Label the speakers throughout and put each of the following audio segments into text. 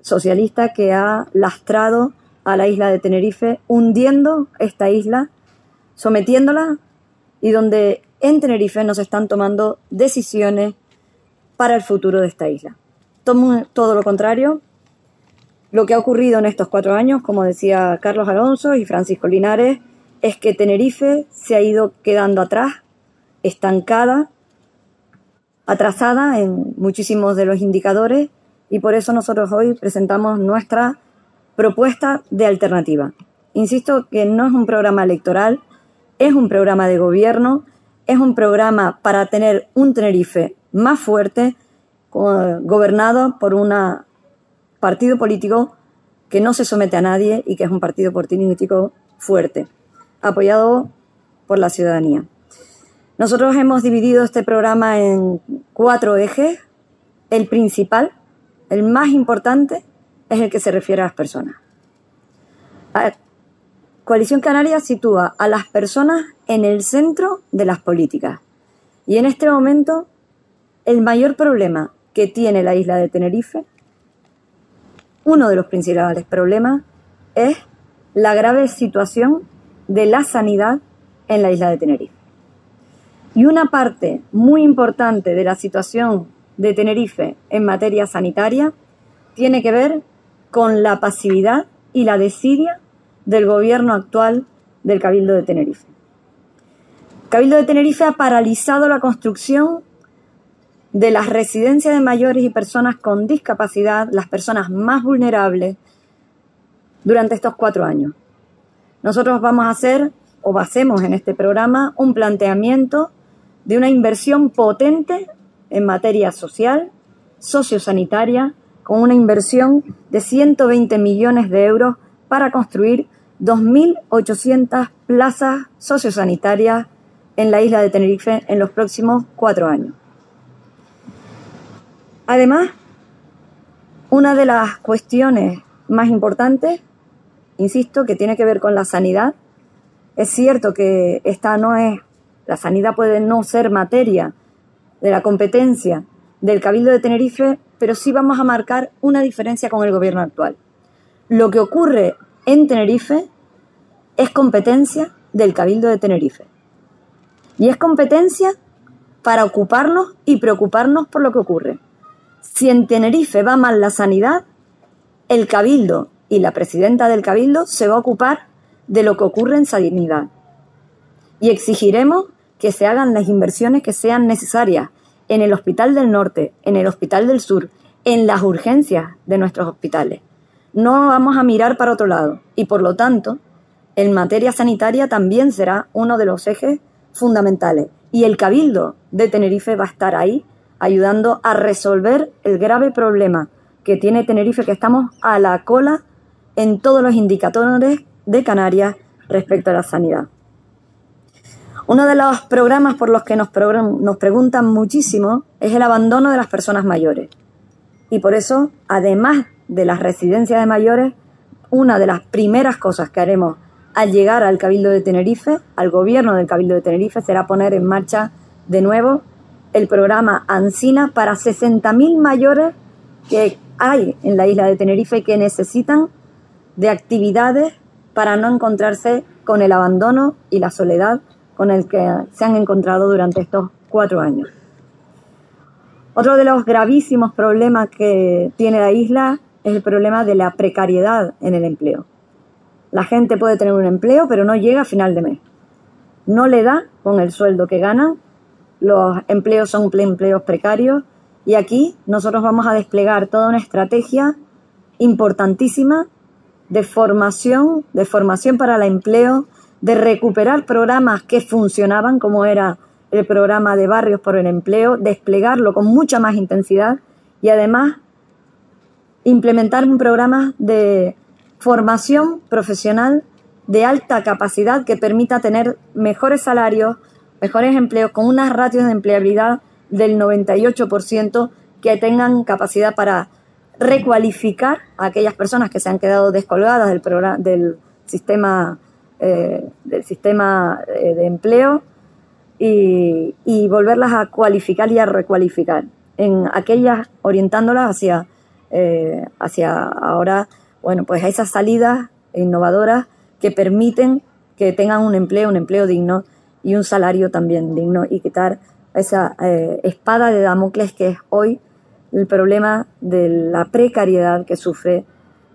Speaker 1: socialista que ha lastrado a la isla de Tenerife, hundiendo esta isla, sometiéndola y donde en Tenerife nos están tomando decisiones para el futuro de esta isla. Todo, lo contrario, lo que ha ocurrido en estos cuatro años, como decía Carlos Alonso y Francisco Linares, es que Tenerife se ha ido quedando atrás, estancada, atrasada en muchísimos de los indicadores y por eso nosotros hoy presentamos nuestra propuesta de alternativa. Insisto que no es un programa electoral, es un programa de gobierno, es un programa para tener un Tenerife más fuerte, gobernado por un partido político que no se somete a nadie y que es un partido político fuerte, apoyado por la ciudadanía. Nosotros hemos dividido este programa en cuatro ejes. El principal, el más importante, es el que se refiere a las personas. Coalición Canaria sitúa a las personas en el centro de las políticas. Y en este momento, el mayor problema que tiene la isla de Tenerife, uno de los principales problemas, es la grave situación de la sanidad en la isla de Tenerife. Y una parte muy importante de la situación de Tenerife en materia sanitaria tiene que ver con la pasividad y la desidia del gobierno actual del Cabildo de Tenerife. Cabildo de Tenerife ha paralizado la construcción de las residencias de mayores y personas con discapacidad, las personas más vulnerables, durante estos cuatro años. Nosotros vamos a hacer, o hacemos en este programa, un planteamiento de una inversión potente en materia social, sociosanitaria, con una inversión de 120 millones de euros para construir 2.800 plazas sociosanitarias en la isla de Tenerife en los próximos cuatro años. Además, una de las cuestiones más importantes, insisto, que tiene que ver con la sanidad, es cierto que esta no es, la sanidad puede no ser materia de la competencia del Cabildo de Tenerife, pero sí vamos a marcar una diferencia con el gobierno actual. Lo que ocurre en Tenerife es competencia del Cabildo de Tenerife. Y es competencia para ocuparnos y preocuparnos por lo que ocurre. Si en Tenerife va mal la sanidad, el Cabildo y la presidenta del Cabildo se va a ocupar de lo que ocurre en sanidad. Y exigiremos que se hagan las inversiones que sean necesarias en el Hospital del Norte, en el Hospital del Sur, en las urgencias de nuestros hospitales no vamos a mirar para otro lado y por lo tanto, en materia sanitaria también será uno de los ejes fundamentales y el Cabildo de Tenerife va a estar ahí ayudando a resolver el grave problema que tiene Tenerife, que estamos a la cola en todos los indicadores de Canarias respecto a la sanidad. Uno de los programas por los que nos, nos preguntan muchísimo es el abandono de las personas mayores. Y por eso, además de las residencias de mayores, una de las primeras cosas que haremos al llegar al Cabildo de Tenerife, al gobierno del Cabildo de Tenerife, será poner en marcha de nuevo el programa ANSINA para 60.000 mayores que hay en la isla de Tenerife que necesitan de actividades para no encontrarse con el abandono y la soledad con el que se han encontrado durante estos cuatro años. Otro de los gravísimos problemas que tiene la isla es el problema de la precariedad en el empleo. La gente puede tener un empleo, pero no llega a final de mes. No le da con el sueldo que ganan. Los empleos son empleos precarios. Y aquí nosotros vamos a desplegar toda una estrategia importantísima de formación, de formación para el empleo, de recuperar programas que funcionaban, como era el programa de barrios por el empleo, desplegarlo con mucha más intensidad y además implementar un programa de formación profesional de alta capacidad que permita tener mejores salarios, mejores empleos, con unas ratios de empleabilidad del 98%, que tengan capacidad para recualificar a aquellas personas que se han quedado descolgadas del, del sistema, eh, del sistema eh, de empleo y, volverlas a cualificar y a recualificar, en aquellas orientándolas hacia eh, hacia ahora, bueno, pues a esas salidas innovadoras que permiten que tengan un empleo, un empleo digno y un salario también digno y quitar esa espada de Damocles que es hoy el problema de la precariedad que sufre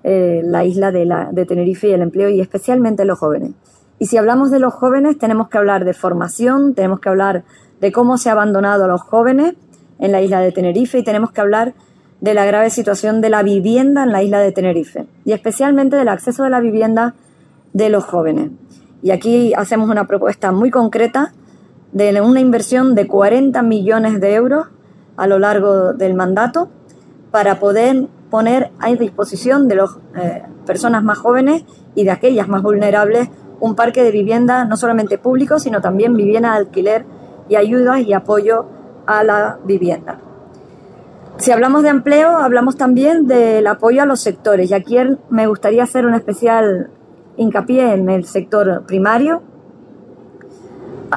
Speaker 1: eh, la isla de, la, de Tenerife y el empleo y especialmente los jóvenes. Y si hablamos de los jóvenes tenemos que hablar de formación, tenemos que hablar de cómo se ha abandonado a los jóvenes en la isla de Tenerife y tenemos que hablar de la grave situación de la vivienda en la isla de Tenerife y especialmente del acceso a la vivienda de los jóvenes. Y aquí hacemos una propuesta muy concreta de una inversión de 40 millones de euros a lo largo del mandato para poder poner a disposición de las eh, personas más jóvenes y de aquellas más vulnerables un parque de vivienda no solamente público, sino también vivienda de alquiler y ayudas y apoyo a la vivienda. Si hablamos de empleo, hablamos también del apoyo a los sectores. Y aquí me gustaría hacer un especial hincapié en el sector primario.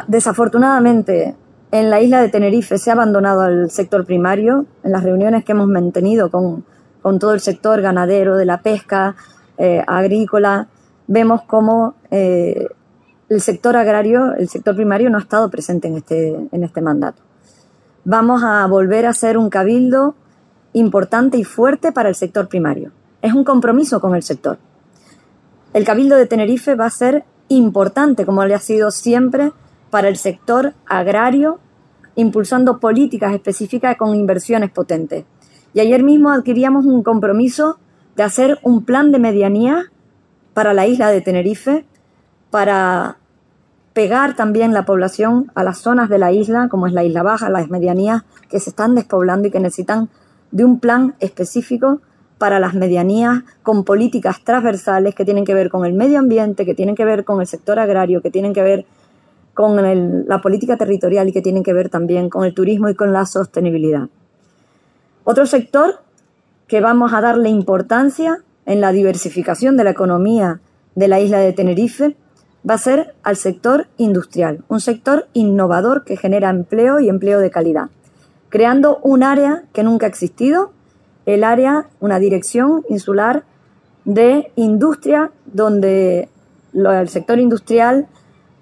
Speaker 1: Desafortunadamente, en la isla de Tenerife se ha abandonado el sector primario. En las reuniones que hemos mantenido con, todo el sector ganadero, de la pesca, eh, agrícola, vemos cómo eh, el sector agrario, el sector primario no ha estado presente en este, en este mandato. Vamos a volver a ser un cabildo importante y fuerte para el sector primario. Es un compromiso con el sector. El cabildo de Tenerife va a ser importante, como le ha sido siempre, para el sector agrario, impulsando políticas específicas con inversiones potentes. Y ayer mismo adquiríamos un compromiso de hacer un plan de medianía para la isla de Tenerife para pegar también la población a las zonas de la isla, como es la isla baja, las medianías que se están despoblando y que necesitan de un plan específico para las medianías con políticas transversales que tienen que ver con el medio ambiente, que tienen que ver con el sector agrario, que tienen que ver con la política territorial y que tienen que ver también con el turismo y con la sostenibilidad. Otro sector que vamos a darle importancia en la diversificación de la economía de la isla de Tenerife va a ser al sector industrial, un sector innovador que genera empleo y empleo de calidad, creando un área que nunca ha existido, el área, una dirección insular de industria donde el sector industrial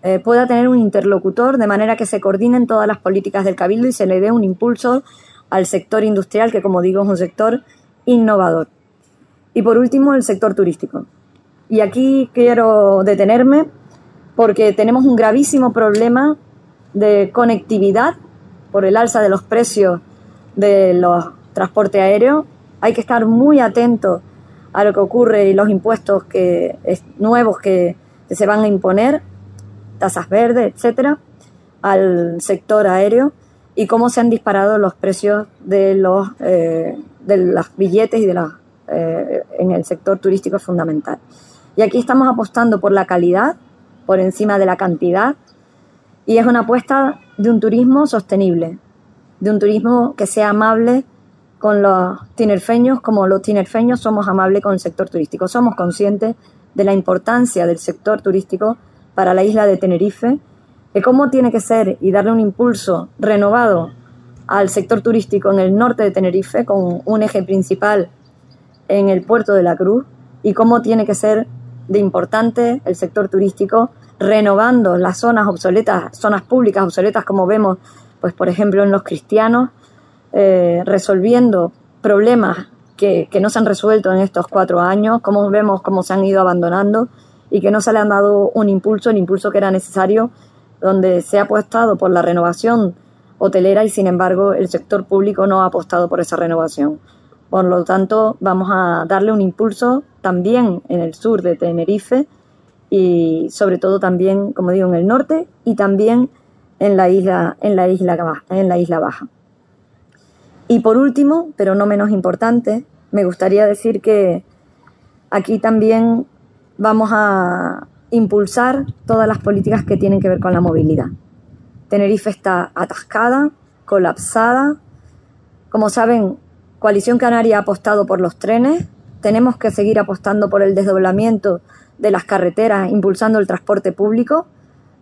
Speaker 1: eh, pueda tener un interlocutor de manera que se coordinen todas las políticas del cabildo y se le dé un impulso al sector industrial que como digo es un sector innovador. Y por último, el sector turístico. Y aquí quiero detenerme porque tenemos un gravísimo problema de conectividad por el alza de los precios de los transportes aéreos. Hay que estar muy atento a lo que ocurre y los impuestos que, nuevos que, se van a imponer, tasas verdes, etcétera, al sector aéreo y cómo se han disparado los precios de los eh, de los billetes y de las eh, en el sector turístico es fundamental. Y aquí estamos apostando por la calidad, por encima de la cantidad, y es una apuesta de un turismo sostenible, de un turismo que sea amable con los tinerfeños, como los tinerfeños somos amables con el sector turístico. Somos conscientes de la importancia del sector turístico para la isla de Tenerife, de cómo tiene que ser y darle un impulso renovado al sector turístico en el norte de Tenerife, con un eje principal en el puerto de la Cruz y cómo tiene que ser de importante el sector turístico renovando las zonas obsoletas, zonas públicas obsoletas como vemos, pues por ejemplo en los cristianos, eh, resolviendo problemas que, que, no se han resuelto en estos cuatro años, como vemos cómo se han ido abandonando y que no se le han dado un impulso, el impulso que era necesario, donde se ha apostado por la renovación hotelera y sin embargo el sector público no ha apostado por esa renovación. Por lo tanto, vamos a darle un impulso también en el sur de Tenerife y sobre todo también, como digo, en el norte y también en la isla, en la isla, en la isla baja. Y por último, pero no menos importante, me gustaría decir que aquí también vamos a impulsar todas las políticas que tienen que ver con la movilidad. Tenerife está atascada, colapsada. Como saben, Coalición Canaria ha apostado por los trenes, tenemos que seguir apostando por el desdoblamiento de las carreteras, impulsando el transporte público,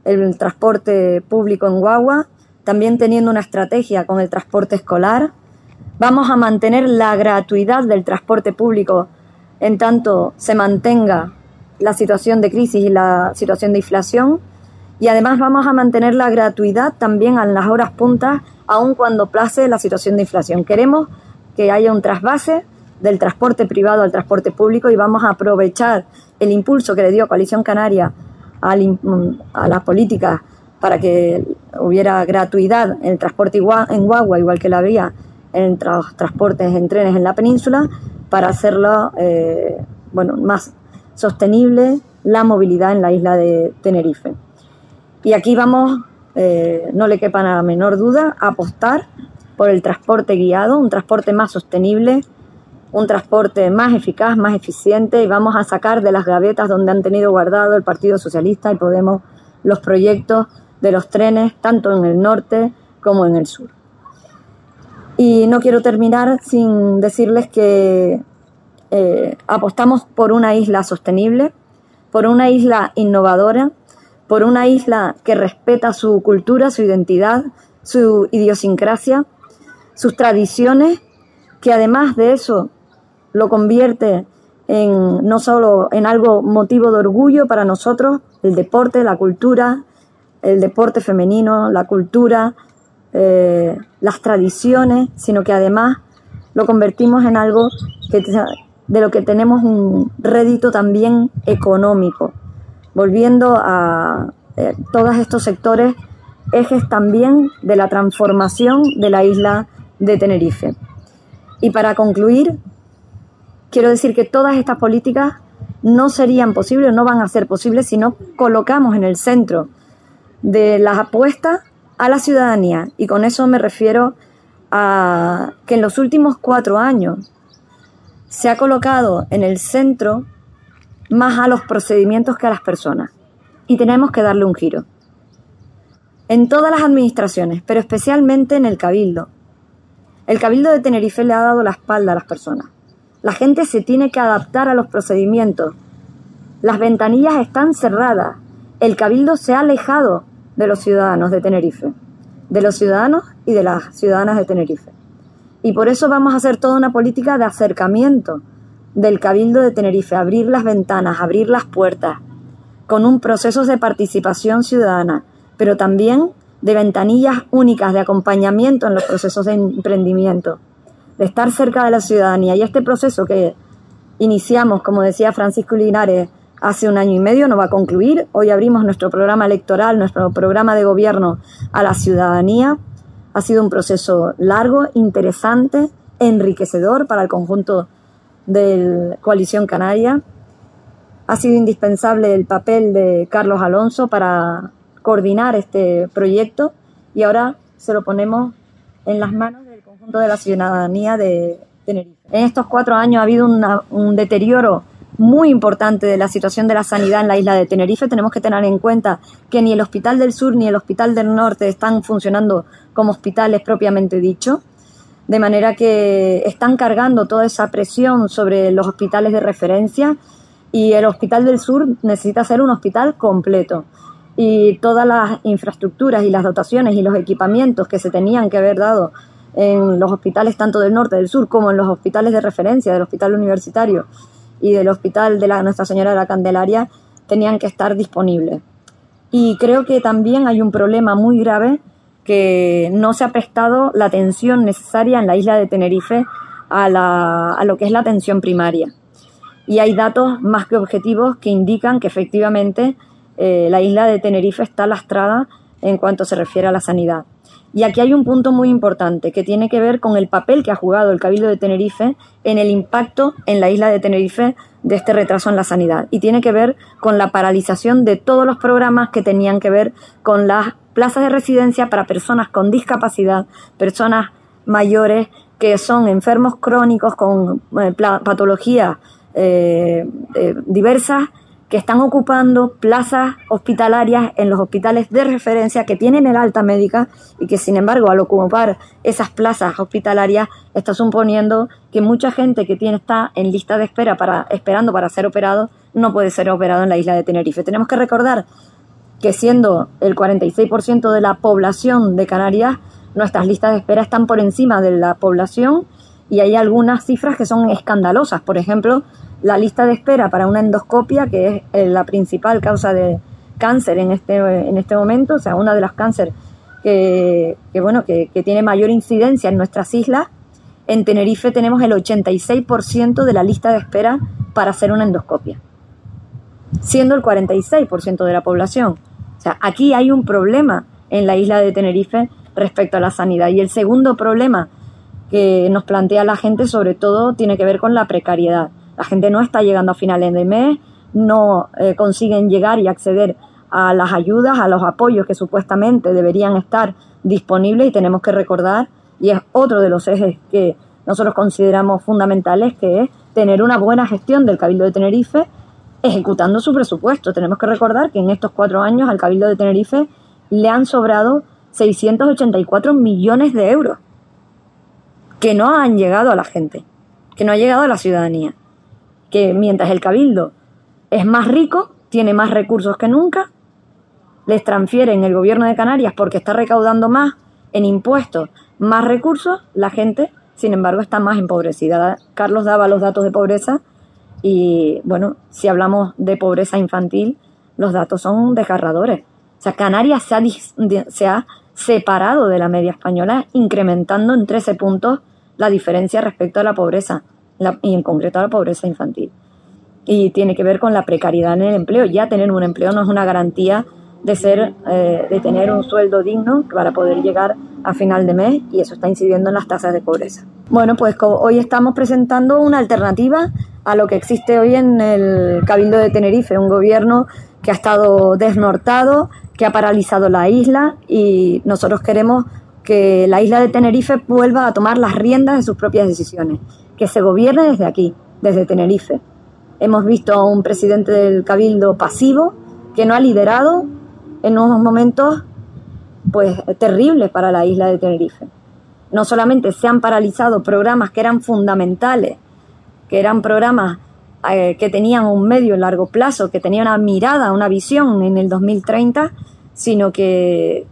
Speaker 1: el transporte público en guagua, también teniendo una estrategia con el transporte escolar. Vamos a mantener la gratuidad del transporte público en tanto se mantenga la situación de crisis y la situación de inflación. Y además vamos a mantener la gratuidad también en las horas puntas, aun cuando place la situación de inflación. Queremos que haya un trasvase del transporte privado al transporte público y vamos a aprovechar el impulso que le dio Coalición Canaria a, las políticas para que hubiera gratuidad en el transporte en guagua, igual que la había en transportes en trenes en la península, para hacerlo eh, bueno, más sostenible la movilidad en la isla de Tenerife. Y aquí vamos, eh, no le quepa la menor duda, a apostar por el transporte guiado, un transporte más sostenible, un transporte más eficaz, más eficiente y vamos a sacar de las gavetas donde han tenido guardado el Partido Socialista y Podemos los proyectos de los trenes tanto en el norte como en el sur. Y no quiero terminar sin decirles que eh, apostamos por una isla sostenible, por una isla innovadora, por una isla que respeta su cultura, su identidad, su idiosincrasia, sus tradiciones, que además de eso lo convierte en no solo en algo motivo de orgullo para nosotros, el deporte, la cultura, el deporte femenino, la cultura, eh, las tradiciones, sino que además lo convertimos en algo que, de lo que tenemos un rédito también económico, volviendo a eh, todos estos sectores ejes también de la transformación de la isla de Tenerife. Y para concluir, Quiero decir que todas estas políticas no serían posibles, no van a ser posibles si no colocamos en el centro de las apuestas a la ciudadanía. Y con eso me refiero a que en los últimos cuatro años se ha colocado en el centro más a los procedimientos que a las personas. Y tenemos que darle un giro. En todas las administraciones, pero especialmente en el Cabildo. El Cabildo de Tenerife le ha dado la espalda a las personas. La gente se tiene que adaptar a los procedimientos. Las ventanillas están cerradas. El cabildo se ha alejado de los ciudadanos de Tenerife, de los ciudadanos y de las ciudadanas de Tenerife. Y por eso vamos a hacer toda una política de acercamiento del cabildo de Tenerife, abrir las ventanas, abrir las puertas, con un proceso de participación ciudadana, pero también de ventanillas únicas de acompañamiento en los procesos de emprendimiento de estar cerca de la ciudadanía. Y este proceso que iniciamos, como decía Francisco Linares, hace un año y medio no va a concluir. Hoy abrimos nuestro programa electoral, nuestro programa de gobierno a la ciudadanía. Ha sido un proceso largo, interesante, enriquecedor para el conjunto de Coalición Canaria. Ha sido indispensable el papel de Carlos Alonso para coordinar este proyecto y ahora se lo ponemos en las manos de la ciudadanía de Tenerife. En estos cuatro años ha habido un deterioro muy importante de la situación de la sanidad en la isla de Tenerife. Tenemos que tener en cuenta que ni el Hospital del Sur ni el Hospital del Norte están funcionando como hospitales propiamente dicho, de manera que están cargando toda esa presión sobre los hospitales de referencia y el Hospital del Sur necesita ser un hospital completo y todas las infraestructuras y las dotaciones y los equipamientos que se tenían que haber dado en los hospitales tanto del norte, del sur, como en los hospitales de referencia del hospital universitario y del hospital de la Nuestra Señora de la Candelaria, tenían que estar disponibles. Y creo que también hay un problema muy grave que no se ha prestado la atención necesaria en la isla de Tenerife a, la, a lo que es la atención primaria. Y hay datos más que objetivos que indican que efectivamente eh, la isla de Tenerife está lastrada en cuanto se refiere a la sanidad. Y aquí hay un punto muy importante que tiene que ver con el papel que ha jugado el Cabildo de Tenerife en el impacto en la isla de Tenerife de este retraso en la sanidad. Y tiene que ver con la paralización de todos los programas que tenían que ver con las plazas de residencia para personas con discapacidad, personas mayores que son enfermos crónicos con eh, patologías eh, eh, diversas que están ocupando plazas hospitalarias en los hospitales de referencia que tienen el alta médica y que sin embargo al ocupar esas plazas hospitalarias está suponiendo que mucha gente que tiene está en lista de espera para esperando para ser operado no puede ser operado en la isla de Tenerife. Tenemos que recordar que siendo el 46% de la población de Canarias, nuestras listas de espera están por encima de la población y hay algunas cifras que son escandalosas. Por ejemplo, la lista de espera para una endoscopia, que es eh, la principal causa de cáncer en este, en este momento, o sea, una de las cánceres que, bueno, que, que tiene mayor incidencia en nuestras islas, en Tenerife tenemos el 86% de la lista de espera para hacer una endoscopia, siendo el 46% de la población. O sea, aquí hay un problema en la isla de Tenerife respecto a la sanidad. Y el segundo problema que nos plantea la gente, sobre todo, tiene que ver con la precariedad. La gente no está llegando a finales de mes, no eh, consiguen llegar y acceder a las ayudas, a los apoyos que supuestamente deberían estar disponibles y tenemos que recordar, y es otro de los ejes que nosotros consideramos fundamentales, que es tener una buena gestión del Cabildo de Tenerife ejecutando su presupuesto. Tenemos que recordar que en estos cuatro años al Cabildo de Tenerife le han sobrado 684 millones de euros que no han llegado a la gente, que no ha llegado a la ciudadanía. Que mientras el Cabildo es más rico, tiene más recursos que nunca, les transfieren el gobierno de Canarias porque está recaudando más en impuestos, más recursos, la gente, sin embargo, está más empobrecida. Carlos daba los datos de pobreza y, bueno, si hablamos de pobreza infantil, los datos son desgarradores. O sea, Canarias se ha, se ha separado de la media española, incrementando en 13 puntos la diferencia respecto a la pobreza, y en concreto a la pobreza infantil. Y tiene que ver con la precariedad en el empleo. Ya tener un empleo no es una garantía de ser, eh, de tener un sueldo digno para poder llegar a final de mes y eso está incidiendo en las tasas de pobreza. Bueno, pues hoy estamos presentando una alternativa a lo que existe hoy en el Cabildo de Tenerife, un gobierno que ha estado desnortado, que ha paralizado la isla y nosotros queremos que la isla de Tenerife vuelva a tomar las riendas de sus propias decisiones, que se gobierne desde aquí, desde Tenerife. Hemos visto a un presidente del Cabildo pasivo que no ha liderado en unos momentos pues terribles para la isla de Tenerife. No solamente se han paralizado programas que eran fundamentales, que eran programas eh, que tenían un medio largo plazo, que tenían una mirada, una visión en el 2030, sino que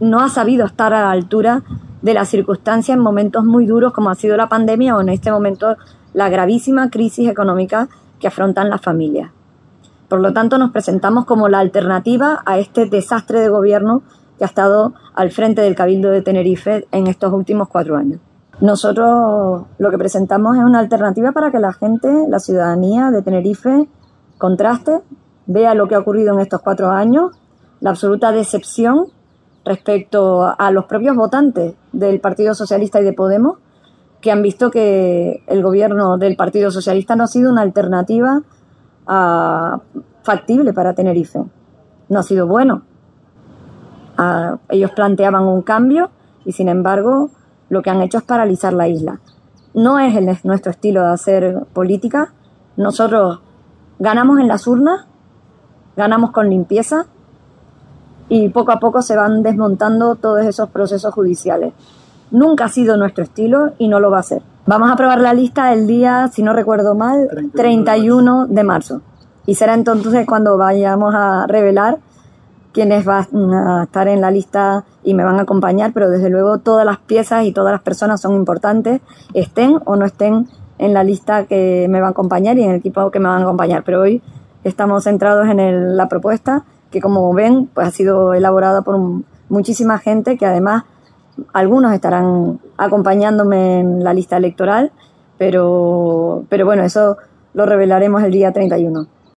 Speaker 1: no ha sabido estar a la altura de las circunstancias en momentos muy duros como ha sido la pandemia o en este momento la gravísima crisis económica que afrontan las familias. Por lo tanto, nos presentamos como la alternativa a este desastre de gobierno que ha estado al frente del Cabildo de Tenerife en estos últimos cuatro años. Nosotros lo que presentamos es una alternativa para que la gente, la ciudadanía de Tenerife, contraste, vea lo que ha ocurrido en estos cuatro años, la absoluta decepción respecto a los propios votantes del Partido Socialista y de Podemos, que han visto que el gobierno del Partido Socialista no ha sido una alternativa ah, factible para Tenerife. No ha sido bueno. Ah, ellos planteaban un cambio y sin embargo lo que han hecho es paralizar la isla. No es nuestro estilo de hacer política. Nosotros ganamos en las urnas, ganamos con limpieza y poco a poco se van desmontando todos esos procesos judiciales. Nunca ha sido nuestro estilo y no lo va a ser. Vamos a aprobar la lista el día, si no recuerdo mal, 31 de marzo. Y será entonces cuando vayamos a revelar quiénes van a estar en la lista y me van a acompañar, pero desde luego todas las piezas y todas las personas son importantes, estén o no estén en la lista que me va a acompañar y en el equipo que me van a acompañar. Pero hoy estamos centrados en la propuesta que como ven pues ha sido elaborada por muchísima gente que además algunos estarán acompañándome en la lista electoral, pero, pero bueno, eso lo revelaremos el día 31.